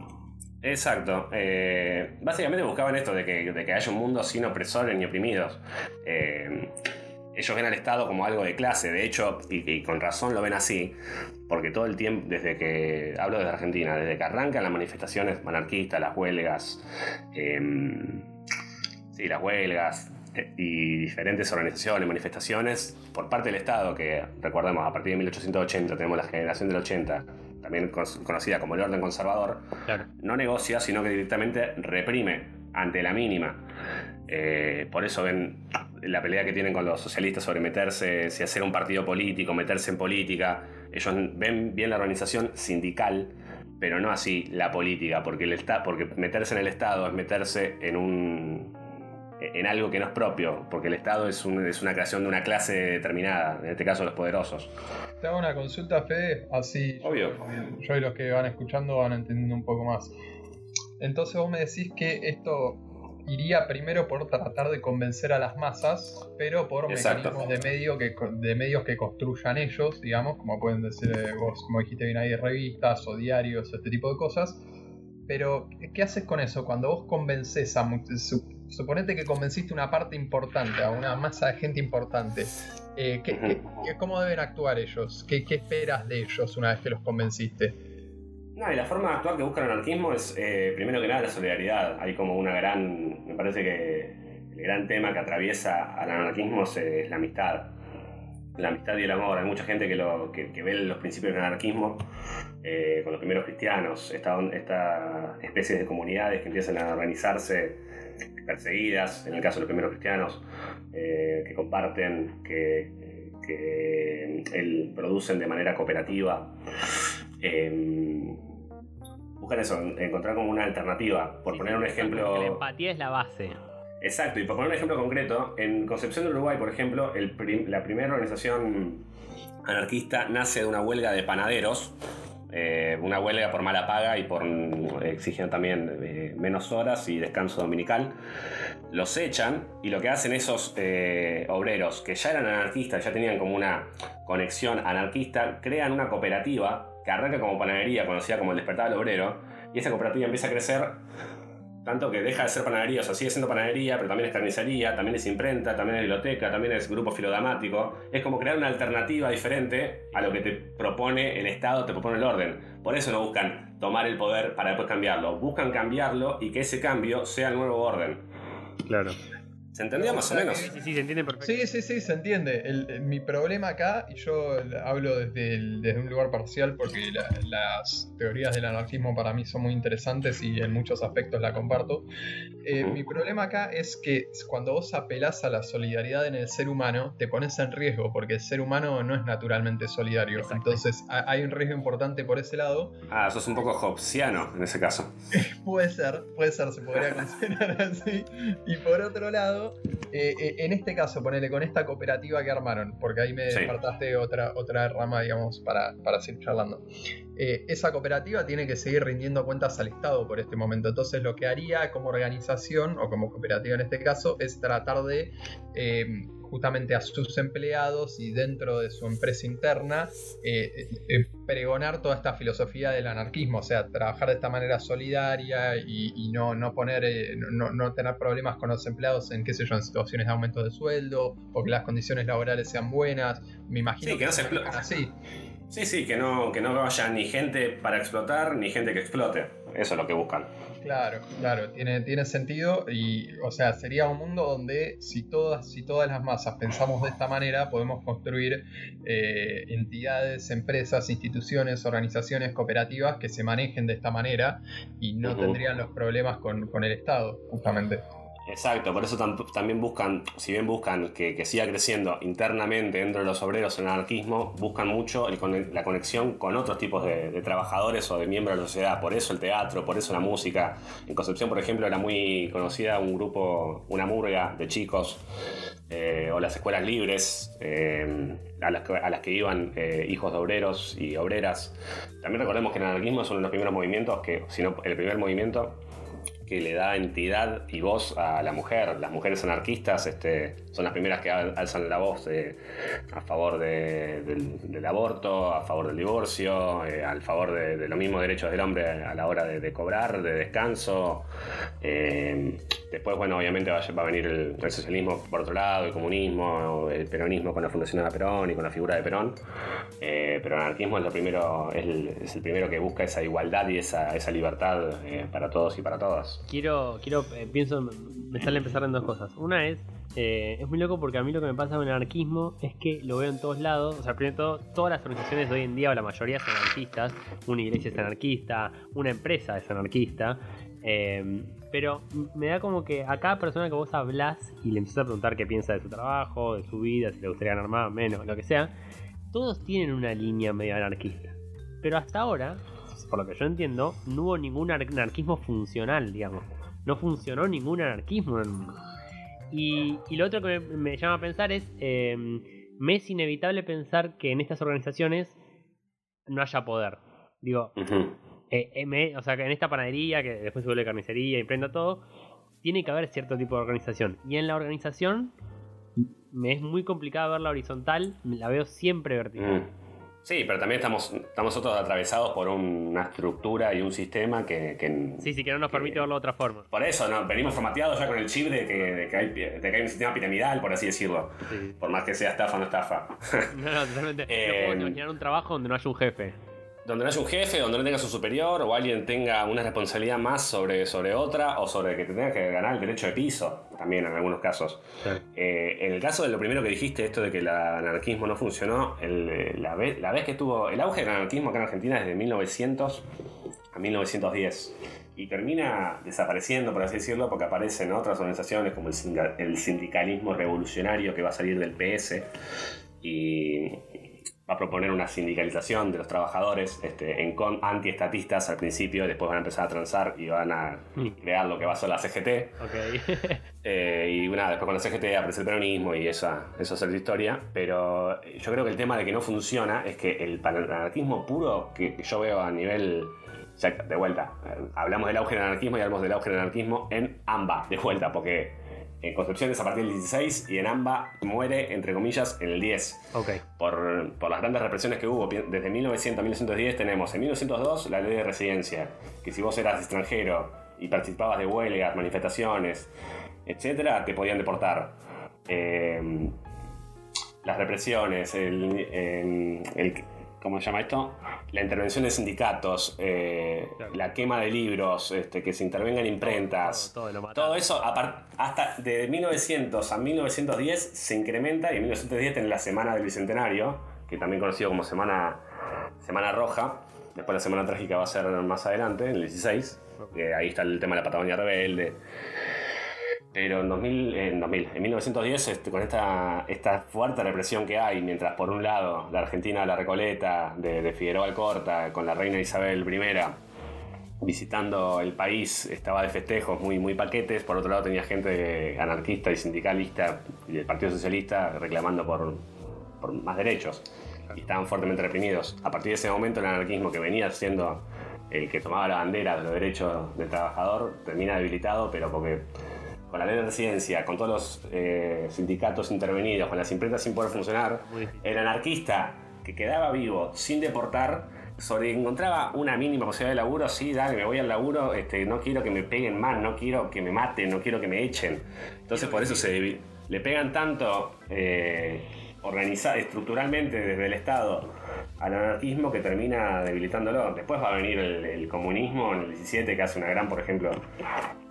Exacto. Eh, básicamente buscaban esto de que, de que haya un mundo sin opresores ni oprimidos. Eh, ellos ven al Estado como algo de clase, de hecho, y, y con razón lo ven así, porque todo el tiempo, desde que, hablo desde Argentina, desde que arrancan las manifestaciones anarquistas, las huelgas, eh, sí, las huelgas y diferentes organizaciones, manifestaciones por parte del Estado, que recordemos, a partir de 1880 tenemos la generación del 80, también con- conocida como el orden conservador, Claro. no negocia, sino que directamente reprime ante la mínima. Eh, por eso ven la pelea que tienen con los socialistas sobre meterse, si hacer un partido político, meterse en política. Ellos ven bien la organización sindical, pero no así la política, porque, el porque meterse en el Estado es meterse en un en algo que no es propio, porque el Estado es, un- es una creación de una clase determinada, en este caso los poderosos. Te hago una consulta, Fede, así Obvio. yo y los que van escuchando van entendiendo un poco más. Entonces vos me decís que esto iría primero por tratar de convencer a las masas, pero por Exacto. mecanismos de, medio que, de medios que construyan ellos, digamos, como pueden decir eh, vos, como dijiste bien ahí, revistas o diarios, este tipo de cosas. Pero, ¿qué haces con eso? Cuando vos convences a... Suponete que convenciste una parte importante, a una masa de gente importante. Eh, ¿qué- qué- qué- ¿Cómo deben actuar ellos? ¿Qué, ¿Qué esperas de ellos una vez que los convenciste? No, y la forma de actuar que busca el anarquismo es, eh, primero que nada, la solidaridad. Hay como una gran. Me parece que el gran tema que atraviesa al anarquismo es, eh, es la amistad. La amistad y el amor. Hay mucha gente que, lo, que, que ve los principios del anarquismo eh, con los primeros cristianos, esta, esta especies de comunidades que empiezan a organizarse perseguidas, en el caso de los primeros cristianos, que comparten, que, producen de manera cooperativa. buscan eso, encontrar como una alternativa. Por poner un ejemplo. La empatía es la base. Exacto, y por poner un ejemplo concreto, en Concepción de Uruguay, por ejemplo, la primera organización anarquista nace de una huelga de panaderos, eh, una huelga por mala paga y por exigiendo también eh, menos horas y descanso dominical. Los echan y lo que hacen esos eh, obreros que ya eran anarquistas, ya tenían como una conexión anarquista, crean una cooperativa que arranca como panadería, conocida como el despertar del obrero, y esa cooperativa empieza a crecer tanto que deja de ser panadería, o sea, sigue siendo panadería, pero también es carnicería, también es imprenta, también es biblioteca, también es grupo filodamático. Es como crear una alternativa diferente a lo que te propone el Estado, te propone el orden. Por eso no buscan tomar el poder para después cambiarlo. Buscan cambiarlo y que ese cambio sea el nuevo orden. Claro. ¿Se entendió más o menos? Sí, sí, se entiende perfecto. Sí, sí, sí, se entiende. mi problema acá, y yo hablo desde, desde un lugar parcial porque las teorías del anarquismo para mí son muy interesantes y en muchos aspectos la comparto. Eh, mi problema acá es que cuando vos apelás a la solidaridad en el ser humano, te pones en riesgo porque el ser humano no es naturalmente solidario. Entonces hay un riesgo importante por ese lado. Ah, sos un poco hobbesiano en ese caso. puede ser, puede ser, se podría considerar así. Y por otro lado, eh, eh, en este caso, ponele con esta cooperativa que armaron, porque ahí me despertaste otra, otra rama, digamos, para, para seguir charlando. Eh, esa cooperativa tiene que seguir rindiendo cuentas al Estado por este momento. Entonces, lo que haría como organización, o como cooperativa en este caso, es tratar de justamente a sus empleados y dentro de su empresa interna eh, eh, pregonar toda esta filosofía del anarquismo, o sea, trabajar de esta manera solidaria y, no, no poner, eh, no, tener problemas con los empleados en, qué sé yo, en situaciones de aumento de sueldo o que las condiciones laborales sean buenas. Me imagino que, no se así. Sí, sí, que no, que no vaya ni gente para explotar ni gente que explote. Eso es lo que buscan. Claro, claro, tiene, tiene sentido y, o sea, sería un mundo donde si todas, si todas las masas pensamos de esta manera, podemos construir eh, entidades, empresas, instituciones, organizaciones cooperativas que se manejen de esta manera y no tendrían los problemas con, con el Estado, justamente. Exacto, por eso también buscan, si bien buscan que, siga creciendo internamente dentro de los obreros el anarquismo, buscan mucho la conexión con otros tipos de, trabajadores o de miembros de la sociedad. Por eso el teatro, por eso la música. En Concepción, por ejemplo, era muy conocida un grupo, una murga de chicos, eh, o las escuelas libres, eh, a, las que, iban eh, hijos de obreros y obreras. También recordemos que el anarquismo es uno de los primeros movimientos, que, si no el primer movimiento que le da entidad y voz a la mujer. Las mujeres anarquistas este, son las primeras que alzan la voz eh, a favor del, aborto, a favor del divorcio, eh, al favor de, los mismos derechos del hombre a la hora de, cobrar, de descanso. Eh, después, bueno, obviamente va, a venir el, socialismo por otro lado, el comunismo, el peronismo con la fundación de Perón y con la figura de Perón. pero el anarquismo es, lo primero, es el, primero que busca esa igualdad y esa libertad para todos y para todas quiero, quiero, eh, pienso, me sale empezar en dos cosas. Una es, eh, es muy loco porque a mí lo que me pasa con el anarquismo es que lo veo en todos lados. O sea, primero todo, todas las organizaciones de hoy en día, o la mayoría son anarquistas. Una iglesia es anarquista, una empresa es anarquista. Eh, pero me da como que a cada persona que vos hablas y le empiezas a preguntar qué piensa de su trabajo, de su vida, si le gustaría ganar más, menos, lo que sea, todos tienen una línea medio anarquista. Pero hasta ahora, por lo que yo entiendo, no hubo ningún anarquismo funcional, digamos. No funcionó ningún anarquismo en el mundo. Y, lo otro que me, llama a pensar es, em, me es inevitable pensar que en estas organizaciones no haya poder. Digo, eh, eh, o sea, que en esta panadería, que después se vuelve carnicería y prenda todo, tiene que haber cierto tipo de organización. Y en la organización me es muy complicado verla horizontal, la veo siempre vertical. Mm. Sí, pero también estamos, estamos nosotros atravesados por una estructura y un sistema que... sí, sí, que no nos permite verlo de otra forma. Por eso, ¿no? venimos formateados ya con el chip de que, hay, de que hay, un sistema piramidal, por así decirlo. Por más que sea estafa o no estafa. no, no, totalmente. no puedo eh, imaginar un trabajo donde no haya un jefe donde no haya un jefe, donde no tenga su superior o alguien tenga una responsabilidad más sobre, sobre otra o sobre que te tenga que ganar el derecho de piso, también en algunos casos. Eh, en el caso de lo primero que dijiste, esto de que el anarquismo no funcionó, eh, la, vez, la vez que tuvo el auge del anarquismo acá en Argentina desde 1900 a 1910. y termina desapareciendo, por así decirlo, porque aparecen otras organizaciones como el sindicalismo revolucionario que va a salir del PS y va a proponer una sindicalización de los trabajadores este, en con antiestatistas al principio, después van a empezar a transar y van a mm. crear lo que va a ser la CGT. Eh, y una, después con la CGT aparece el peronismo y esa, eso es la historia. Pero yo creo que el tema de que no funciona es que el pananarquismo puro que, yo veo a nivel de vuelta, eh, hablamos del auge del anarquismo y hablamos del auge del anarquismo en AMBA, de vuelta, porque en Concepción es a partir del 16 y en AMBA muere, entre comillas, en el 10. Okay. Por, por, las grandes represiones que hubo. Desde 1900 a 1910 tenemos en 1902 la ley de residencia, que si vos eras extranjero y participabas de huelgas, manifestaciones, etcétera, te podían deportar. Eh, las represiones, el, el ¿cómo se llama esto? La intervención de sindicatos, eh, la quema de libros, este, que se intervengan imprentas. Todo, eso, hasta de 1900 a 1910 se incrementa y en 1910 en la Semana del Bicentenario, que también conocido como Semana, semana Roja. Después la Semana Trágica va a ser más adelante, en el 16. ahí está el tema de la Patagonia Rebelde. Pero en 2000, en, 2000, en 1910, este, con esta, esta fuerte represión que hay, mientras por un lado la Argentina la Recoleta, de, de Figueroa Alcorta, con la reina Isabel I, visitando el país, estaba de festejos muy, muy paquetes, por otro lado tenía gente anarquista y sindicalista y del Partido Socialista reclamando por, por más derechos. Y estaban fuertemente reprimidos. A partir de ese momento el anarquismo que venía siendo el que tomaba la bandera de los derechos del trabajador termina debilitado, pero porque con la ley de residencia, con todos los eh, sindicatos intervenidos, con las imprentas sin poder funcionar, el anarquista que quedaba vivo sin deportar, sobre encontraba una mínima posibilidad de laburo, sí, dale, me voy al laburo, este, no quiero que me peguen más, no quiero que me maten, no quiero que me echen. Entonces por eso se le pegan tanto eh, organizar estructuralmente desde el Estado al anarquismo que termina debilitándolo. Después va a venir el, comunismo en el 17 que hace una gran, por ejemplo,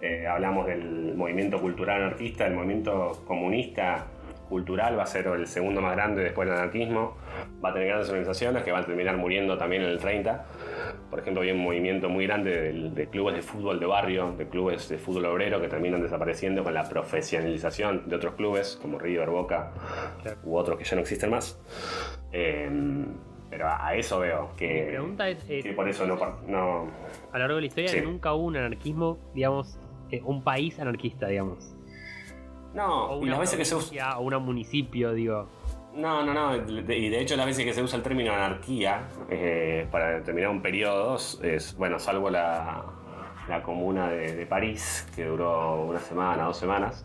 eh, hablamos del movimiento cultural anarquista, el movimiento comunista cultural va a ser el segundo más grande después del anarquismo, va a tener grandes organizaciones que van a terminar muriendo también en el 30. Por ejemplo, hay un movimiento muy grande de, clubes de fútbol de barrio, de clubes de fútbol obrero que terminan desapareciendo con la profesionalización de otros clubes como River, Boca u otros que ya no existen más. Em, pero a eso veo que, Mi pregunta es, eh, por eso no, no, A lo largo de la historia nunca hubo un anarquismo, digamos, eh, un país anarquista, digamos. No, y las veces que se usa. O un municipio, digo. No, no, no. Y de hecho, las veces que se usa el término anarquía eh, para determinar un periodo es, bueno, salvo la, la comuna de, París, que duró una semana, dos semanas.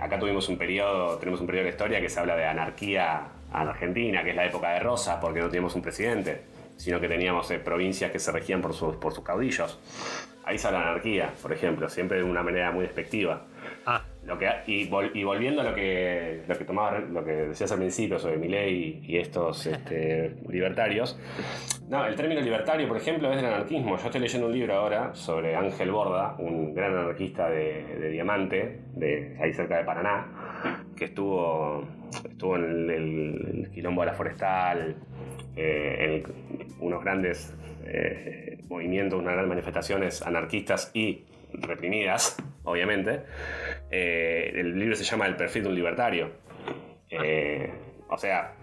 acá tuvimos un periodo, tenemos un periodo de historia que se habla de anarquía la Argentina, que es la época de Rosas, porque no teníamos un presidente, sino que teníamos eh, provincias que se regían por sus, por sus caudillos. Ahí sale la anarquía, por ejemplo, siempre de una manera muy despectiva. Ah. Lo que, y, volviendo a lo que, lo que, tomaba, lo que decías al principio sobre Milei y estos este, libertarios, no, el término libertario, por ejemplo, es del anarquismo. Yo estoy leyendo un libro ahora sobre Ángel Borda, un gran anarquista de, Diamante, de ahí cerca de Paraná, que estuvo, estuvo en el, quilombo de la forestal, eh, en unos grandes eh, movimientos, unas grandes manifestaciones anarquistas y reprimidas, obviamente. Eh, el libro se llama El perfil de un libertario. o sea,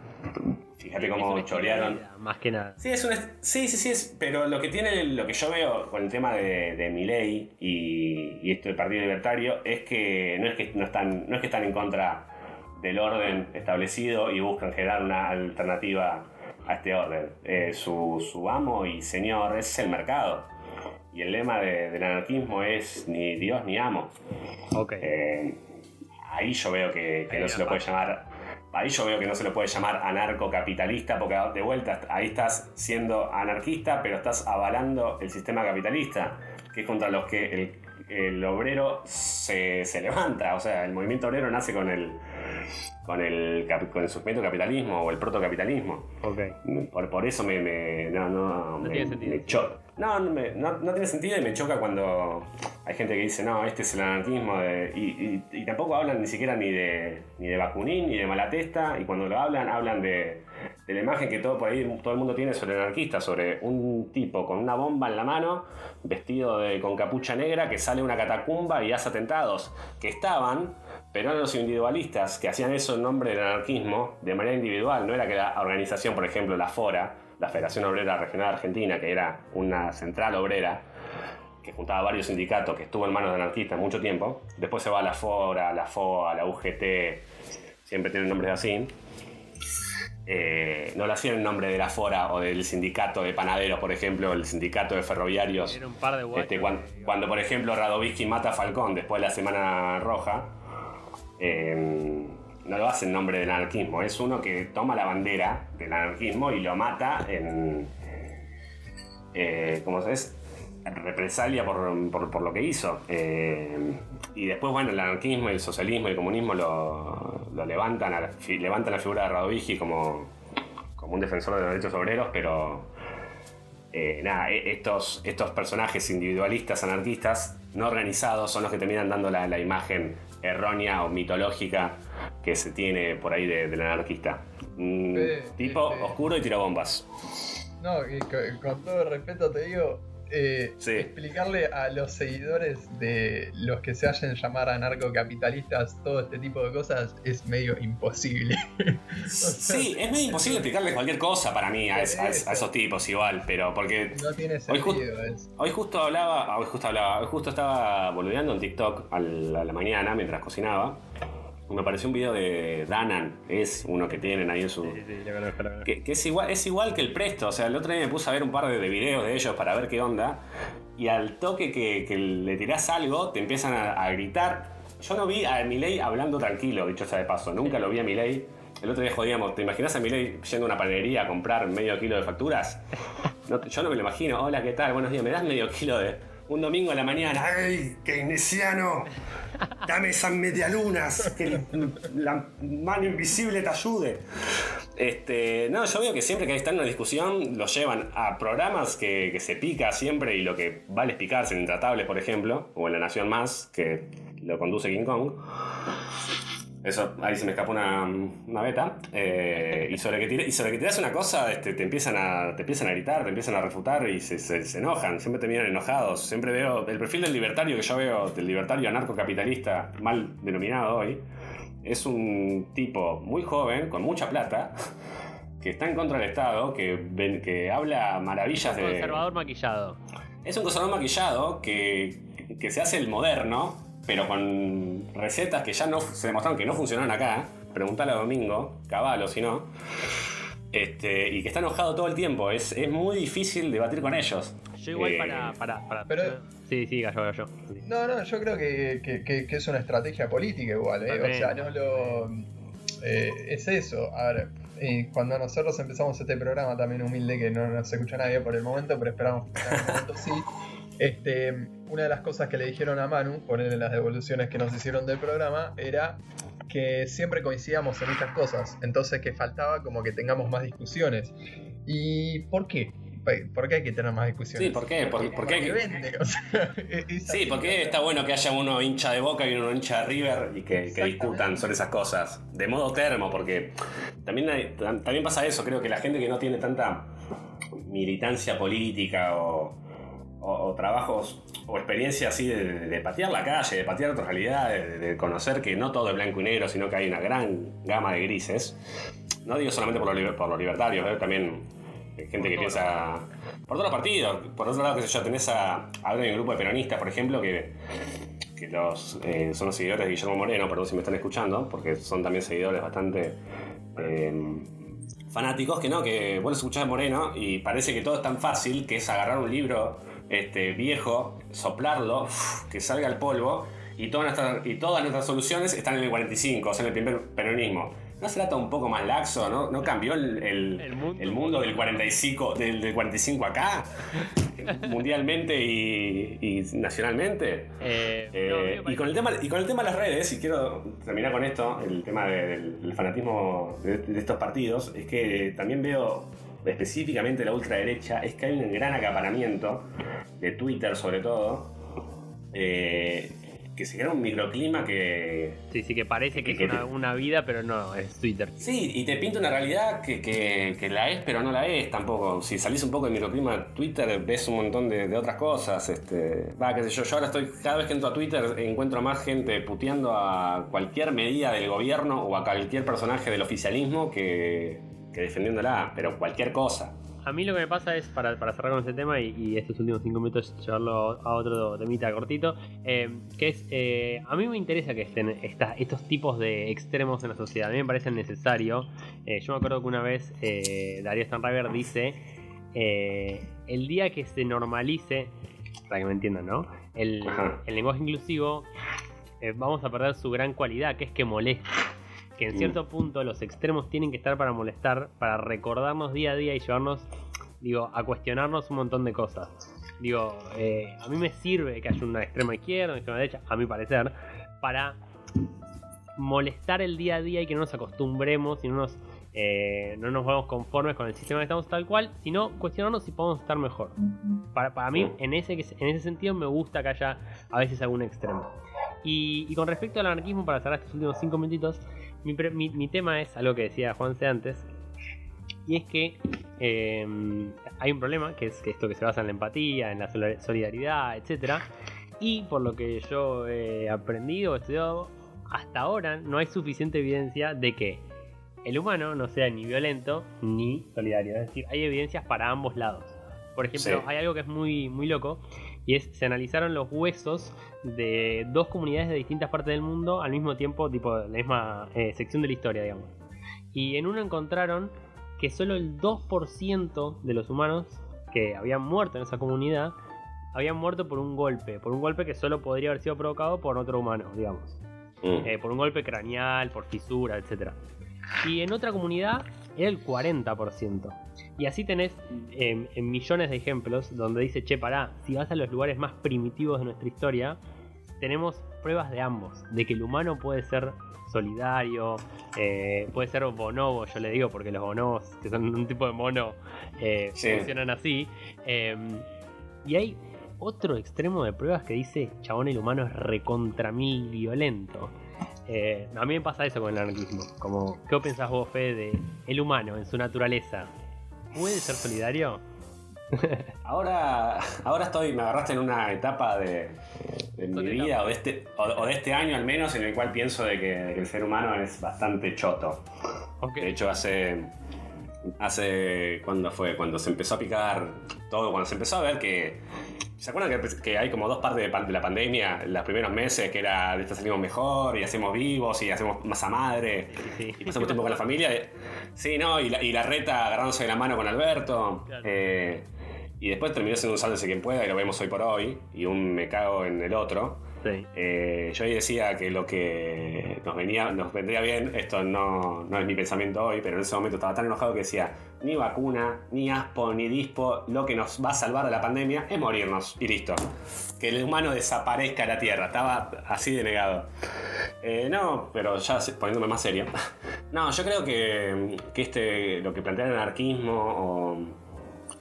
Fíjate cómo chorearon. Más que nada. Sí, es un sí, sí, sí, es, pero lo que tiene, lo que yo veo con el tema de, de Milei y, y esto del Partido Libertario es que no es que no están, no es que están en contra del orden establecido y buscan generar una alternativa a este orden. Eh, su, su, amo y señor es el mercado. Y el lema del anarquismo es ni Dios ni amo. Okay. Eh, ahí yo veo que, que no se lo puede llamar ahí yo veo que no se lo puede llamar anarcocapitalista, porque de vuelta ahí estás siendo anarquista, pero estás avalando el sistema capitalista, que es contra los que el, obrero se, levanta. O sea, el movimiento obrero nace con el, con el, con el surgimiento capitalismo o el protocapitalismo. Okay. Por, por eso me, no, no, no tiene sentido. No, no, no, tiene sentido y me choca cuando hay gente que dice, no, este es el anarquismo. y, y, tampoco hablan ni siquiera ni de, ni de Bakunin ni de Malatesta. Y cuando lo hablan, hablan de, de la imagen que todo por ahí todo el mundo tiene sobre el anarquista, sobre un tipo con una bomba en la mano, vestido de, con capucha negra, que sale a una catacumba y hace atentados, que estaban, pero eran los individualistas que hacían eso en nombre del anarquismo de manera individual, no era que la organización, por ejemplo, la FORA, la Federación Obrera Regional Argentina, que era una central obrera, que juntaba varios sindicatos, que estuvo en manos de anarquistas mucho tiempo, después se va a la FORA, la FOA, la UGT, siempre tienen nombres así, eh, no lo hacían en nombre de la Fora o del sindicato de panaderos, por ejemplo, el sindicato de ferroviarios. un par de este, cuando, por ejemplo, Radovisky mata a Falcón después de la Semana Roja, em, no lo hace en nombre del anarquismo, es uno que toma la bandera del anarquismo y lo mata en. Eh, ¿Cómo se represalia por, lo que hizo. Eh, y después, bueno, el anarquismo, el socialismo el comunismo lo, levantan, levantan la figura de Radovigi como, como un defensor de los derechos obreros, pero eh, nada, e, estos, estos personajes individualistas, anarquistas, no organizados, son los que terminan dando la, imagen errónea o mitológica que se tiene por ahí del anarquista. tipo oscuro y tirabombas. No, con todo respeto te digo, eh, explicarle a los seguidores de los que se hacen llamar anarcocapitalistas todo este tipo de cosas es medio imposible. sí, es medio imposible explicarles cualquier cosa para mí a, esos tipos igual, pero porque... No tiene sentido. Hoy, justo hablaba, hoy justo hablaba, hoy justo estaba boludeando en TikTok a la mañana mientras cocinaba me apareció un video de Danan, es uno que tienen ahí en su. Sí, sí, que, que, es, igual, es igual que el Presto. O sea, el otro día me puse a ver un par de, videos de ellos para ver qué onda. Y al toque que, le tirás algo, te empiezan a, gritar. Yo no vi a Milei hablando tranquilo, dicho sea de paso. Nunca lo vi a Milei. El otro día jodíamos, ¿te imaginas a Milei yendo a una panadería a comprar medio kilo de facturas? yo no me lo imagino. Hola, ¿qué tal? Buenos días, ¿me das medio kilo de, un domingo a la mañana, ¡ay, keynesiano! Dame esas medialunas, que la mano invisible te ayude. Este, no, yo veo que siempre que están en una discusión lo llevan a programas que, se pica siempre y lo que vale es picarse en Intratable, por ejemplo, o en La Nación Más, que lo conduce King Kong. Eso, ahí se me escapa una, beta. Eh, y, sobre que y sobre que tiras una cosa, este, te, empiezan a, te empiezan a gritar, te empiezan a refutar y se, se, enojan. Siempre terminan enojados. Siempre veo el perfil del libertario que yo veo, del libertario anarcocapitalista, mal denominado hoy. Es un tipo muy joven, con mucha plata, que está en contra del Estado, que, que habla maravillas de. Un conservador maquillado. Es un conservador maquillado que, que se hace el moderno pero con recetas que ya no se demostraron que no funcionaron acá. Preguntale a Domingo, caballo si no. Este, y que está enojado todo el tiempo. Es, es muy difícil debatir con ellos. Yo igual eh, para, para, para, Pero, Sí, sí, gallo, gallo. No, no, yo creo que, que, que, es una estrategia política igual, ¿eh? O sea, no lo... Eh, es eso. A ver, cuando nosotros empezamos este programa, también humilde, que no nos escucha nadie por el momento, pero esperamos que en momento sí. Este, una de las cosas que le dijeron a Manu, ponerle las devoluciones que nos hicieron del programa, era que siempre coincidíamos en estas cosas, entonces que faltaba como que tengamos más discusiones. ¿Y por qué? ¿Por qué hay que tener más discusiones? Sí, ¿por qué? ¿Por, qué? E-, sí, porque está bueno que haya uno hincha de Boca y uno hincha de River y que, discutan sobre esas cosas. De modo termo, porque también, también pasa eso. Creo que la gente que no tiene tanta militancia política o, o, trabajos o experiencias así de, patear la calle, de patear otras realidades, de, conocer que no todo es blanco y negro, sino que hay una gran gama de grises. No digo solamente por, los libertarios, ¿eh? también gente que piensa por todos los partidos. Por otro lado, que sé yo, tenés a, a un grupo de peronistas, por ejemplo, que, que los, eh, son los seguidores de Guillermo Moreno, perdón si me están escuchando, porque son también seguidores bastante eh, fanáticos, que no, que vos escuchás a Moreno y parece que todo es tan fácil que es agarrar un libro este, viejo, soplarlo, que salga el polvo y todas, nuestras, y todas nuestras soluciones están en el 45, o sea, en el primer peronismo. ¿No se trata un poco más laxo? ¿No, ¿No cambió el, el, mundo? del 45, del, 45 acá? mundialmente y, nacionalmente. Eh, eh, y, con el tema, y con el tema de las redes, y quiero terminar con esto, el tema del, fanatismo de, estos partidos, es que también veo específicamente la ultraderecha, es que hay un gran acaparamiento de Twitter sobre todo. Eh, que se crea un microclima que. Sí, sí, que parece que, es una, vida, pero no, es Twitter. Sí, y te pinta una realidad que, la es, pero no la es tampoco. Si salís un poco del microclima de Twitter, ves un montón de, otras cosas. Este, va, qué sé yo, yo ahora estoy, cada vez que entro a Twitter encuentro más gente puteando a cualquier medida del gobierno o a cualquier personaje del oficialismo que, que defendiéndola, pero cualquier cosa. A mí lo que me pasa es, para, cerrar con este tema y, estos últimos cinco minutos llevarlo a otro temita cortito, eh, que es, eh, a mí me interesa que estén estos tipos de extremos en la sociedad, a mí me parece necesario. Eh, yo me acuerdo que una vez Darío Stanriver dice, el día que se normalice, para que me entiendan, ¿no? El, el lenguaje inclusivo, vamos a perder su gran cualidad, que es que molesta que en cierto punto los extremos tienen que estar para molestar, para recordarnos día a día y llevarnos, digo, a cuestionarnos un montón de cosas. Digo, eh, a mí me sirve que haya una extrema izquierda, una extrema derecha, a mi parecer, para molestar el día a día y que no nos acostumbremos y no nos, eh, no nos vamos conformes con el sistema que estamos tal cual, sino cuestionarnos si podemos estar mejor. Para, para mí, en ese, en ese sentido, me gusta que haya a veces algún extremo. Y, y con respecto al anarquismo, para cerrar estos últimos cinco minutitos, mi, tema es algo que decía Juanse antes, y es que em, hay un problema, que es que esto que se basa en la empatía, en la solidaridad, etc. Y por lo que yo he aprendido, estudiado, hasta ahora no hay suficiente evidencia de que el humano no sea ni violento ni solidario. Es decir, hay evidencias para ambos lados. Por ejemplo, hay algo que es muy, muy loco, y es, se analizaron los huesos de dos comunidades de distintas partes del mundo al mismo tiempo, tipo la misma eh, sección de la historia, digamos. Y en uno encontraron que solo el 2% de los humanos que habían muerto en esa comunidad habían muerto por un golpe, por un golpe que solo podría haber sido provocado por otro humano, digamos. Mm. Eh, por un golpe craneal, por fisura, etc. Y en otra comunidad era el 40%. Y así tenés en millones de ejemplos donde dice, che, pará, si vas a los lugares más primitivos de nuestra historia, tenemos pruebas de ambos, de que el humano puede ser solidario, eh, puede ser bonobo, yo le digo, porque los bonobos, que son un tipo de mono, eh, funcionan así. Em, y hay otro extremo de pruebas que dice, chabón, el humano es recontra mí violento. Eh, a mí me pasa eso con el anarquismo. Como, ¿Qué pensás vos, Fede, de el humano en su naturaleza? ¿Puede ser solidario? ahora, ahora estoy, me agarraste en una etapa de, mi vida o de, este, o, de este año al menos en el cual pienso de que, el ser humano es bastante choto. De hecho, hace hace cuando fue cuando se empezó a picar todo cuando se empezó a ver que ¿Se acuerdan que, hay como dos partes de, la pandemia, los primeros meses, que era de esta salimos mejor y hacemos vivos y hacemos masa madre y pasamos tiempo con la familia? Sí, ¿no? Y la, reta agarrándose de la mano con Alberto. Eh, y después terminó siendo un sálvese quien pueda y lo vemos hoy por hoy y un me cago en el otro. Eh, yo ahí decía que lo que nos, venía, nos vendría bien, esto no, no, es mi pensamiento hoy, pero en ese momento estaba tan enojado que decía, ni vacuna, ni aspo, ni dispo, lo que nos va a salvar de la pandemia es morirnos y listo. Que el humano desaparezca de la Tierra, estaba así de negado. Eh, no, pero ya poniéndome más serio. no, yo creo que, que este, lo que plantea el anarquismo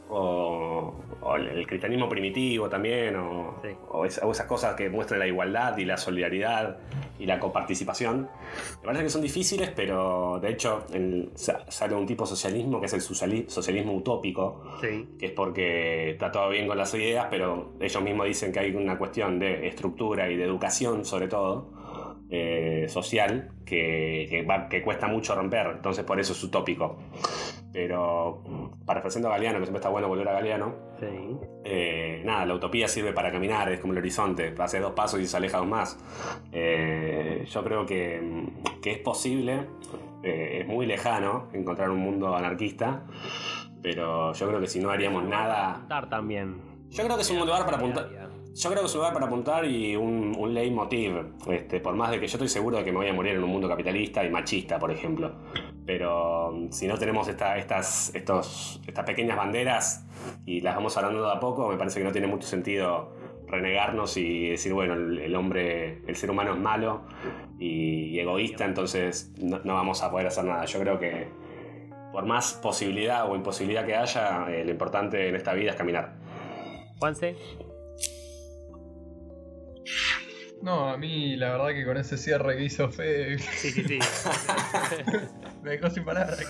o, el cristianismo primitivo también, o, esas cosas que muestran la igualdad y la solidaridad y la coparticipación. Me parece que son difíciles, pero de hecho sale un tipo de socialismo que es el socialismo utópico, que es porque está todo bien con las ideas, pero ellos mismos dicen que hay una cuestión de estructura y de educación sobre todo. Eh, social que, que cuesta mucho romper, entonces por eso es utópico. Pero parafraseando a Galeano, que siempre está bueno volver a Galeano, eh, nada, la utopía sirve para caminar, es como el horizonte, hace dos pasos y se aleja aún más. Eh, yo creo que, es posible, eh, es muy lejano encontrar un mundo anarquista, pero yo creo que si no haríamos nada... también. Yo creo que es un lugar para apuntar. Yo creo que es un lugar para apuntar y un, un leitmotiv. Este, por más de que yo estoy seguro de que me voy a morir en un mundo capitalista y machista, por ejemplo. Pero um, si no tenemos estas, estos, estas pequeñas banderas y las vamos hablando de a poco, me parece que no tiene mucho sentido renegarnos y decir, bueno, el, hombre, el ser humano es malo y egoísta, entonces no, vamos a poder hacer nada. Yo creo que, por más posibilidad o imposibilidad que haya, eh, lo importante en esta vida es caminar. Juanse. No, a mí la verdad que con ese cierre que hizo Fede. Sí, sí, sí. me dejó sin palabras.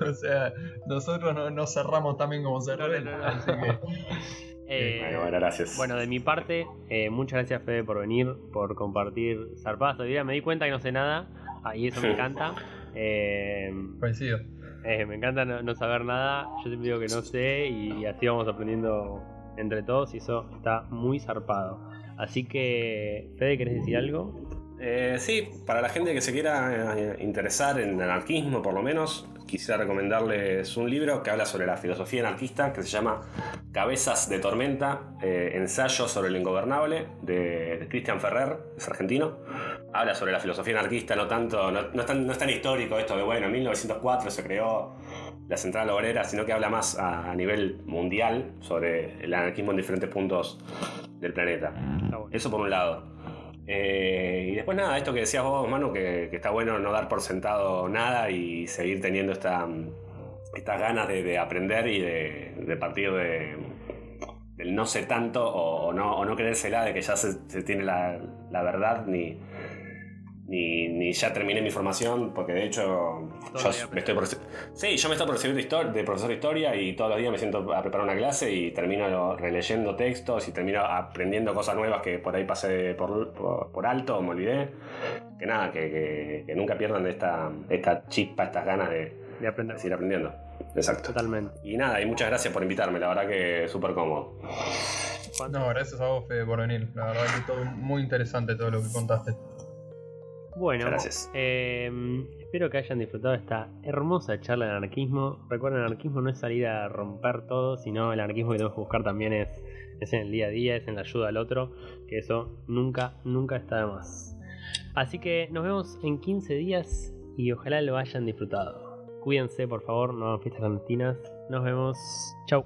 o sea, nosotros no, no, cerramos también como cerró él. Así que. Eh, bueno, bueno, gracias. Bueno, de mi parte, eh, muchas gracias Fede por venir, por compartir zarpazo. me di cuenta que no sé nada, y eso me encanta. Eh, Coincido. Eh, me encanta no, saber nada, yo siempre digo que no sé y así vamos aprendiendo entre todos y eso está muy zarpado. Así que, Fede, ¿querés decir algo? Eh, sí, para la gente que se quiera eh, interesar en anarquismo, por lo menos, quisiera recomendarles un libro que habla sobre la filosofía anarquista, que se llama Cabezas de Tormenta, eh, ensayo sobre lo ingobernable, de, Cristian Ferrer, es argentino. Habla sobre la filosofía anarquista, no tanto, no, tan, no, es tan, histórico esto de, bueno, en 1904 se creó la central obrera, sino que habla más a, nivel mundial sobre el anarquismo en diferentes puntos del planeta. Eso por un lado. Eh, y después nada, esto que decías vos, Manu, que, está bueno no dar por sentado nada y seguir teniendo esta, estas ganas de, aprender y de, partir de, del no sé tanto o, no, o no creérsela de que ya se, tiene la, la verdad ni, ni, ni, ya terminé mi formación, porque de hecho yo me estoy por, sí, yo me estoy por recibir de, profesor de historia y todos los días me siento a preparar una clase y termino releyendo textos y termino aprendiendo cosas nuevas que por ahí pasé por, por, alto o me olvidé. Que nada, que, que, nunca pierdan esta, esta chispa, estas ganas de, de aprender. seguir aprendiendo. Exacto. Totalmente. Y nada, y muchas gracias por invitarme, la verdad que súper cómodo. No, gracias a vos, Fede, por venir. La verdad que todo muy interesante todo lo que contaste. Bueno, em, espero que hayan disfrutado esta hermosa charla de anarquismo. Recuerden, el anarquismo no es salir a romper todo, sino el anarquismo que tenemos que buscar también es, es en el día a día, es en la ayuda al otro, que eso nunca, nunca está de más. Así que nos vemos en 15 días y ojalá lo hayan disfrutado. Cuídense, por favor, no hagan fiestas clandestinas. Nos vemos. Chau.